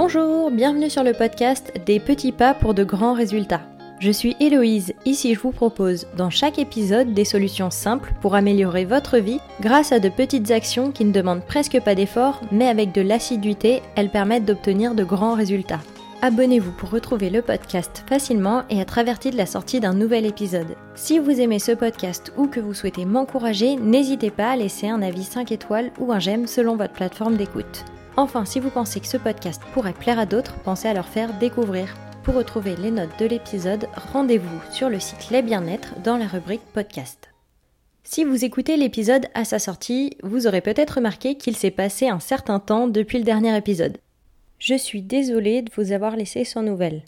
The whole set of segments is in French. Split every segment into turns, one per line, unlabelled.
Bonjour, bienvenue sur le podcast Des petits pas pour de grands résultats. Je suis Héloïse, ici je vous propose dans chaque épisode des solutions simples pour améliorer votre vie grâce à de petites actions qui ne demandent presque pas d'effort mais avec de l'assiduité, elles permettent d'obtenir de grands résultats. Abonnez-vous pour retrouver le podcast facilement et être averti de la sortie d'un nouvel épisode. Si vous aimez ce podcast ou que vous souhaitez m'encourager, n'hésitez pas à laisser un avis 5 étoiles ou un j'aime selon votre plateforme d'écoute. Enfin, si vous pensez que ce podcast pourrait plaire à d'autres, pensez à leur faire découvrir. Pour retrouver les notes de l'épisode, rendez-vous sur le site Les Bien-être dans la rubrique podcast. Si vous écoutez l'épisode à sa sortie, vous aurez peut-être remarqué qu'il s'est passé un certain temps depuis le dernier épisode. Je suis désolée de vous avoir laissé sans nouvelles.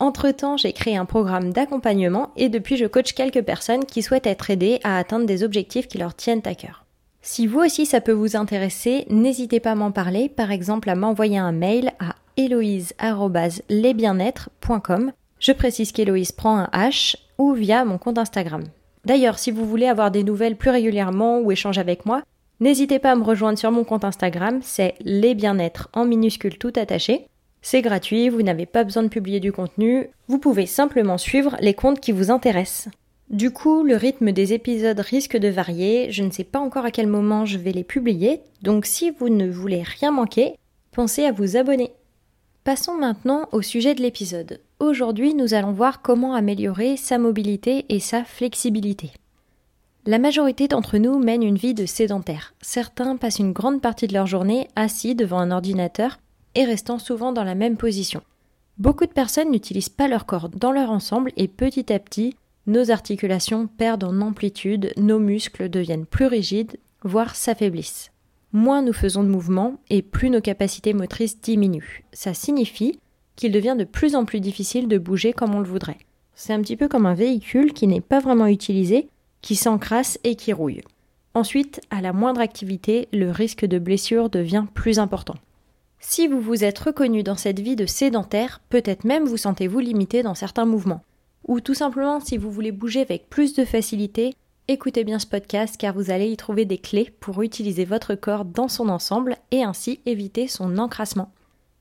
Entre-temps, j'ai créé un programme d'accompagnement et depuis je coach quelques personnes qui souhaitent être aidées à atteindre des objectifs qui leur tiennent à cœur. Si vous aussi ça peut vous intéresser, n'hésitez pas à m'en parler, par exemple à m'envoyer un mail à héloïse.lesbienêtre.com. Je précise qu'Héloïse prend un H ou via mon compte Instagram. D'ailleurs, si vous voulez avoir des nouvelles plus régulièrement ou échanger avec moi, n'hésitez pas à me rejoindre sur mon compte Instagram, c'est les bien-être en minuscules tout attaché. C'est gratuit, vous n'avez pas besoin de publier du contenu, vous pouvez simplement suivre les comptes qui vous intéressent. Du coup, le rythme des épisodes risque de varier, je ne sais pas encore à quel moment je vais les publier, donc si vous ne voulez rien manquer, pensez à vous abonner. Passons maintenant au sujet de l'épisode. Aujourd'hui, nous allons voir comment améliorer sa mobilité et sa flexibilité. La majorité d'entre nous mènent une vie de sédentaire. Certains passent une grande partie de leur journée assis devant un ordinateur et restant souvent dans la même position. Beaucoup de personnes n'utilisent pas leur corps dans leur ensemble et petit à petit, nos articulations perdent en amplitude, nos muscles deviennent plus rigides, voire s'affaiblissent. Moins nous faisons de mouvements et plus nos capacités motrices diminuent. Ça signifie qu'il devient de plus en plus difficile de bouger comme on le voudrait. C'est un petit peu comme un véhicule qui n'est pas vraiment utilisé, qui s'encrasse et qui rouille. Ensuite, à la moindre activité, le risque de blessure devient plus important. Si vous vous êtes reconnu dans cette vie de sédentaire, peut-être même vous sentez-vous limité dans certains mouvements ou tout simplement si vous voulez bouger avec plus de facilité, écoutez bien ce podcast car vous allez y trouver des clés pour utiliser votre corps dans son ensemble et ainsi éviter son encrassement.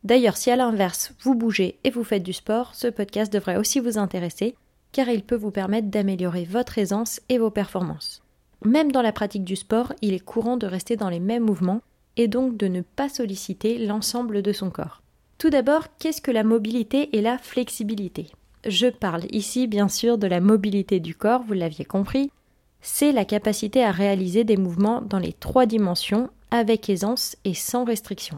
D'ailleurs, si à l'inverse vous bougez et vous faites du sport, ce podcast devrait aussi vous intéresser car il peut vous permettre d'améliorer votre aisance et vos performances. Même dans la pratique du sport, il est courant de rester dans les mêmes mouvements et donc de ne pas solliciter l'ensemble de son corps. Tout d'abord, qu'est-ce que la mobilité et la flexibilité? Je parle ici bien sûr de la mobilité du corps, vous l'aviez compris. C'est la capacité à réaliser des mouvements dans les trois dimensions avec aisance et sans restriction.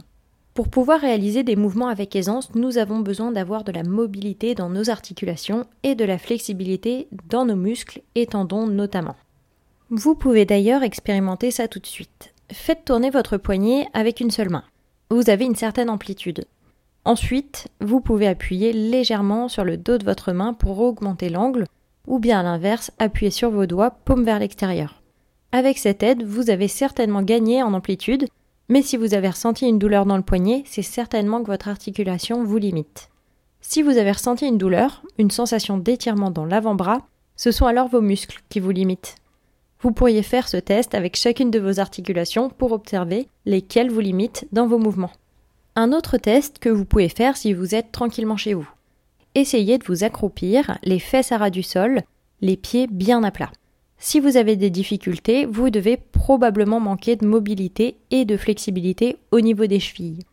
Pour pouvoir réaliser des mouvements avec aisance, nous avons besoin d'avoir de la mobilité dans nos articulations et de la flexibilité dans nos muscles et tendons notamment. Vous pouvez d'ailleurs expérimenter ça tout de suite. Faites tourner votre poignet avec une seule main. Vous avez une certaine amplitude. Ensuite, vous pouvez appuyer légèrement sur le dos de votre main pour augmenter l'angle, ou bien à l'inverse, appuyer sur vos doigts, paume vers l'extérieur. Avec cette aide, vous avez certainement gagné en amplitude, mais si vous avez ressenti une douleur dans le poignet, c'est certainement que votre articulation vous limite. Si vous avez ressenti une douleur, une sensation d'étirement dans l'avant-bras, ce sont alors vos muscles qui vous limitent. Vous pourriez faire ce test avec chacune de vos articulations pour observer lesquelles vous limitent dans vos mouvements. Un autre test que vous pouvez faire si vous êtes tranquillement chez vous. Essayez de vous accroupir, les fesses à ras du sol, les pieds bien à plat. Si vous avez des difficultés, vous devez probablement manquer de mobilité et de flexibilité au niveau des chevilles.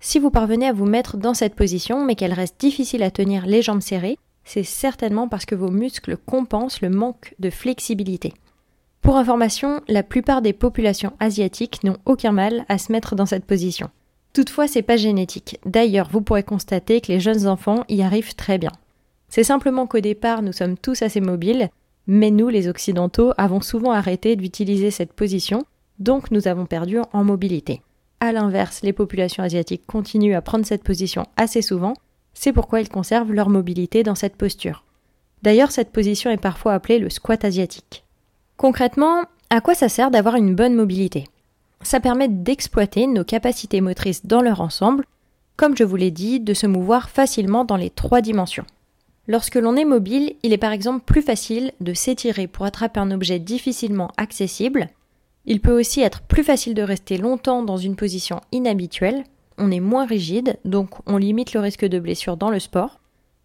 Si vous parvenez à vous mettre dans cette position mais qu'elle reste difficile à tenir les jambes serrées, c'est certainement parce que vos muscles compensent le manque de flexibilité. Pour information, la plupart des populations asiatiques n'ont aucun mal à se mettre dans cette position. Toutefois, c'est pas génétique. D'ailleurs, vous pourrez constater que les jeunes enfants y arrivent très bien. C'est simplement qu'au départ, nous sommes tous assez mobiles, mais nous, les Occidentaux, avons souvent arrêté d'utiliser cette position, donc nous avons perdu en mobilité. A l'inverse, les populations asiatiques continuent à prendre cette position assez souvent, c'est pourquoi ils conservent leur mobilité dans cette posture. D'ailleurs, cette position est parfois appelée le squat asiatique. Concrètement, à quoi ça sert d'avoir une bonne mobilité? Ça permet d'exploiter nos capacités motrices dans leur ensemble, comme je vous l'ai dit, de se mouvoir facilement dans les trois dimensions. Lorsque l'on est mobile, il est par exemple plus facile de s'étirer pour attraper un objet difficilement accessible. Il peut aussi être plus facile de rester longtemps dans une position inhabituelle. on est moins rigide, donc on limite le risque de blessure dans le sport.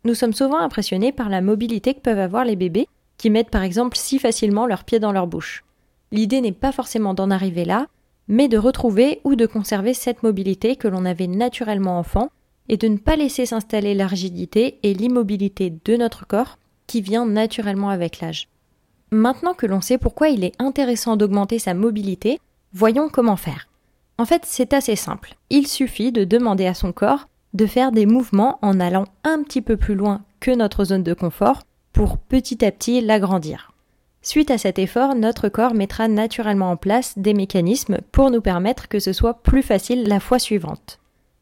Nous sommes souvent impressionnés par la mobilité que peuvent avoir les bébés, qui mettent par exemple si facilement leurs pieds dans leur bouche. L'idée n'est pas forcément d'en arriver là, mais de retrouver ou de conserver cette mobilité que l'on avait naturellement enfant, et de ne pas laisser s'installer la rigidité et l'immobilité de notre corps qui vient naturellement avec l'âge. Maintenant que l'on sait pourquoi il est intéressant d'augmenter sa mobilité, voyons comment faire. En fait, c'est assez simple. Il suffit de demander à son corps de faire des mouvements en allant un petit peu plus loin que notre zone de confort pour petit à petit l'agrandir. Suite à cet effort, notre corps mettra naturellement en place des mécanismes pour nous permettre que ce soit plus facile la fois suivante.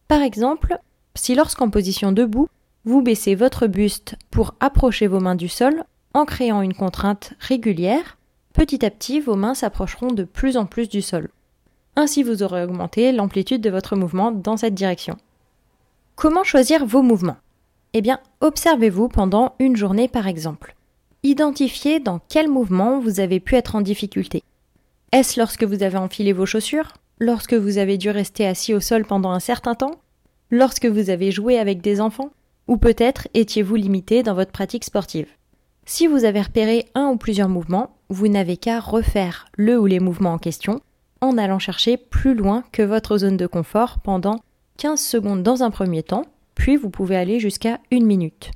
Par exemple, si lorsqu'en position debout, vous baissez votre buste pour approcher vos mains du sol en créant une contrainte régulière, petit à petit vos mains s'approcheront de plus en plus du sol. Ainsi vous aurez augmenté l'amplitude de votre mouvement dans cette direction. Comment choisir vos mouvements? Eh bien, observez-vous pendant une journée par exemple. Identifiez dans quel mouvement vous avez pu être en difficulté. Est-ce lorsque vous avez enfilé vos chaussures? Lorsque vous avez dû rester assis au sol pendant un certain temps? Lorsque vous avez joué avec des enfants? Ou peut-être étiez-vous limité dans votre pratique sportive? Si vous avez repéré un ou plusieurs mouvements, vous n'avez qu'à refaire le ou les mouvements en question en allant chercher plus loin que votre zone de confort pendant 15 secondes dans un premier temps, puis vous pouvez aller jusqu'à une minute.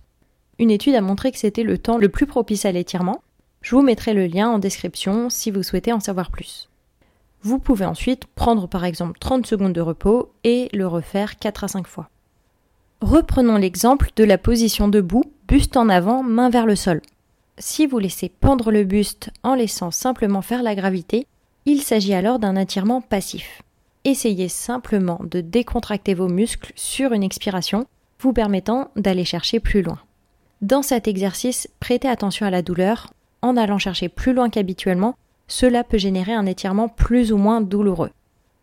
Une étude a montré que c'était le temps le plus propice à l'étirement. Je vous mettrai le lien en description si vous souhaitez en savoir plus. Vous pouvez ensuite prendre par exemple 30 secondes de repos et le refaire 4 à 5 fois. Reprenons l'exemple de la position debout, buste en avant, main vers le sol. Si vous laissez pendre le buste en laissant simplement faire la gravité, il s'agit alors d'un attirement passif. Essayez simplement de décontracter vos muscles sur une expiration, vous permettant d'aller chercher plus loin. Dans cet exercice, prêtez attention à la douleur. En allant chercher plus loin qu'habituellement, cela peut générer un étirement plus ou moins douloureux.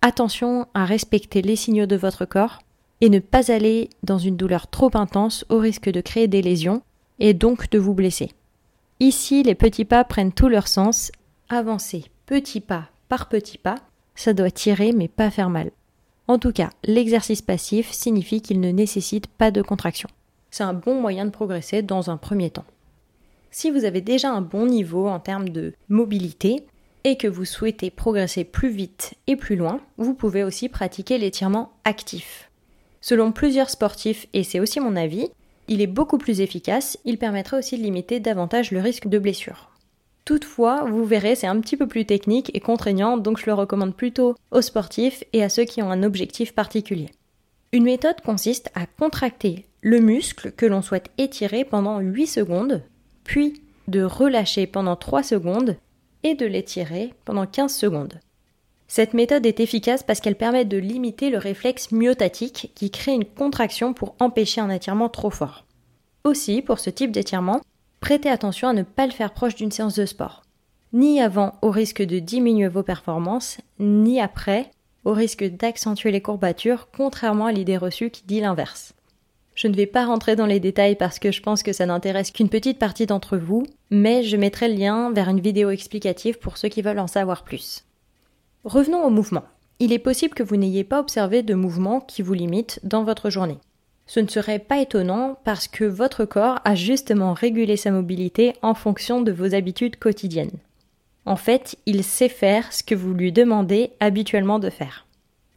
Attention à respecter les signaux de votre corps et ne pas aller dans une douleur trop intense au risque de créer des lésions et donc de vous blesser. Ici, les petits pas prennent tout leur sens. Avancez petit pas par petit pas, ça doit tirer mais pas faire mal. En tout cas, l'exercice passif signifie qu'il ne nécessite pas de contraction. C'est un bon moyen de progresser dans un premier temps. Si vous avez déjà un bon niveau en termes de mobilité et que vous souhaitez progresser plus vite et plus loin, vous pouvez aussi pratiquer l'étirement actif. Selon plusieurs sportifs, et c'est aussi mon avis, il est beaucoup plus efficace, il permettrait aussi de limiter davantage le risque de blessure. Toutefois, vous verrez, c'est un petit peu plus technique et contraignant, donc je le recommande plutôt aux sportifs et à ceux qui ont un objectif particulier. Une méthode consiste à contracter le muscle que l'on souhaite étirer pendant 8 secondes, puis de relâcher pendant 3 secondes et de l'étirer pendant 15 secondes. Cette méthode est efficace parce qu'elle permet de limiter le réflexe myotatique qui crée une contraction pour empêcher un étirement trop fort. Aussi, pour ce type d'étirement, prêtez attention à ne pas le faire proche d'une séance de sport. Ni avant au risque de diminuer vos performances, ni après au risque d'accentuer les courbatures, contrairement à l'idée reçue qui dit l'inverse. Je ne vais pas rentrer dans les détails parce que je pense que ça n'intéresse qu'une petite partie d'entre vous, mais je mettrai le lien vers une vidéo explicative pour ceux qui veulent en savoir plus. Revenons au mouvement. Il est possible que vous n'ayez pas observé de mouvement qui vous limite dans votre journée. Ce ne serait pas étonnant parce que votre corps a justement régulé sa mobilité en fonction de vos habitudes quotidiennes. En fait, il sait faire ce que vous lui demandez habituellement de faire.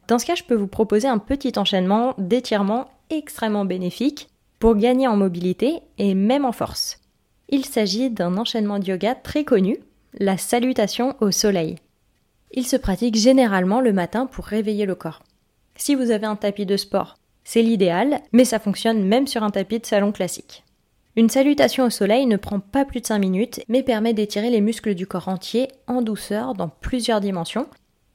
Dans ce cas, je peux vous proposer un petit enchaînement d'étirements extrêmement bénéfique pour gagner en mobilité et même en force. Il s'agit d'un enchaînement de yoga très connu, la salutation au soleil. Il se pratique généralement le matin pour réveiller le corps. Si vous avez un tapis de sport, c'est l'idéal, mais ça fonctionne même sur un tapis de salon classique. Une salutation au soleil ne prend pas plus de 5 minutes, mais permet d'étirer les muscles du corps entier en douceur dans plusieurs dimensions,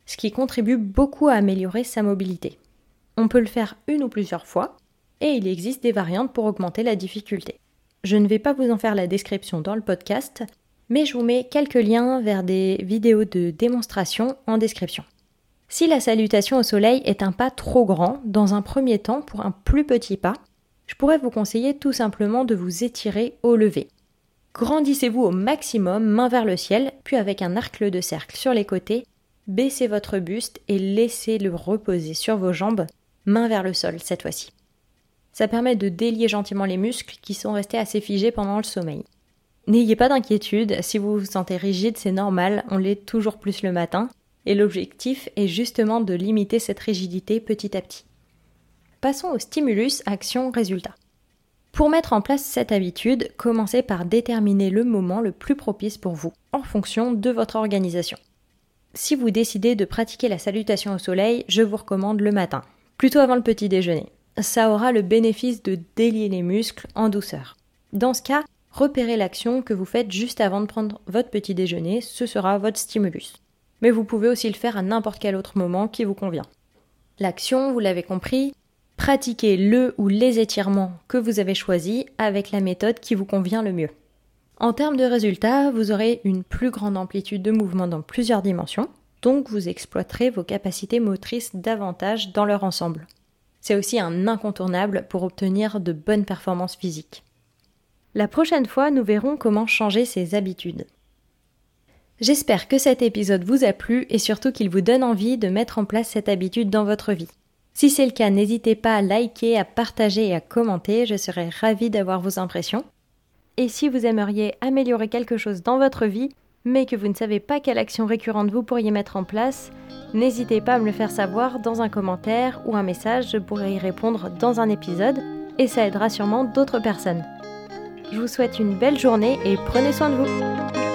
ce qui contribue beaucoup à améliorer sa mobilité. On peut le faire une ou plusieurs fois, et il existe des variantes pour augmenter la difficulté. Je ne vais pas vous en faire la description dans le podcast, mais je vous mets quelques liens vers des vidéos de démonstration en description. Si la salutation au soleil est un pas trop grand, dans un premier temps, pour un plus petit pas, je pourrais vous conseiller tout simplement de vous étirer au lever. Grandissez-vous au maximum, main vers le ciel, puis avec un arc de cercle sur les côtés, baissez votre buste et laissez-le reposer sur vos jambes, main vers le sol cette fois-ci. Ça permet de délier gentiment les muscles qui sont restés assez figés pendant le sommeil. N'ayez pas d'inquiétude, si vous vous sentez rigide, c'est normal, on l'est toujours plus le matin, et l'objectif est justement de limiter cette rigidité petit à petit. Passons au stimulus action-résultat. Pour mettre en place cette habitude, commencez par déterminer le moment le plus propice pour vous, en fonction de votre organisation. Si vous décidez de pratiquer la salutation au soleil, je vous recommande le matin, plutôt avant le petit déjeuner. Ça aura le bénéfice de délier les muscles en douceur. Dans ce cas, repérez l'action que vous faites juste avant de prendre votre petit déjeuner, ce sera votre stimulus. Mais vous pouvez aussi le faire à n'importe quel autre moment qui vous convient. L'action, vous l'avez compris, pratiquez le ou les étirements que vous avez choisis avec la méthode qui vous convient le mieux. En termes de résultats, vous aurez une plus grande amplitude de mouvement dans plusieurs dimensions, donc vous exploiterez vos capacités motrices davantage dans leur ensemble. C'est aussi un incontournable pour obtenir de bonnes performances physiques. La prochaine fois, nous verrons comment changer ses habitudes. J'espère que cet épisode vous a plu et surtout qu'il vous donne envie de mettre en place cette habitude dans votre vie. Si c'est le cas, n'hésitez pas à liker, à partager et à commenter, je serai ravie d'avoir vos impressions. Et si vous aimeriez améliorer quelque chose dans votre vie, mais que vous ne savez pas quelle action récurrente vous pourriez mettre en place, n'hésitez pas à me le faire savoir dans un commentaire ou un message, je pourrai y répondre dans un épisode, et ça aidera sûrement d'autres personnes. Je vous souhaite une belle journée et prenez soin de vous.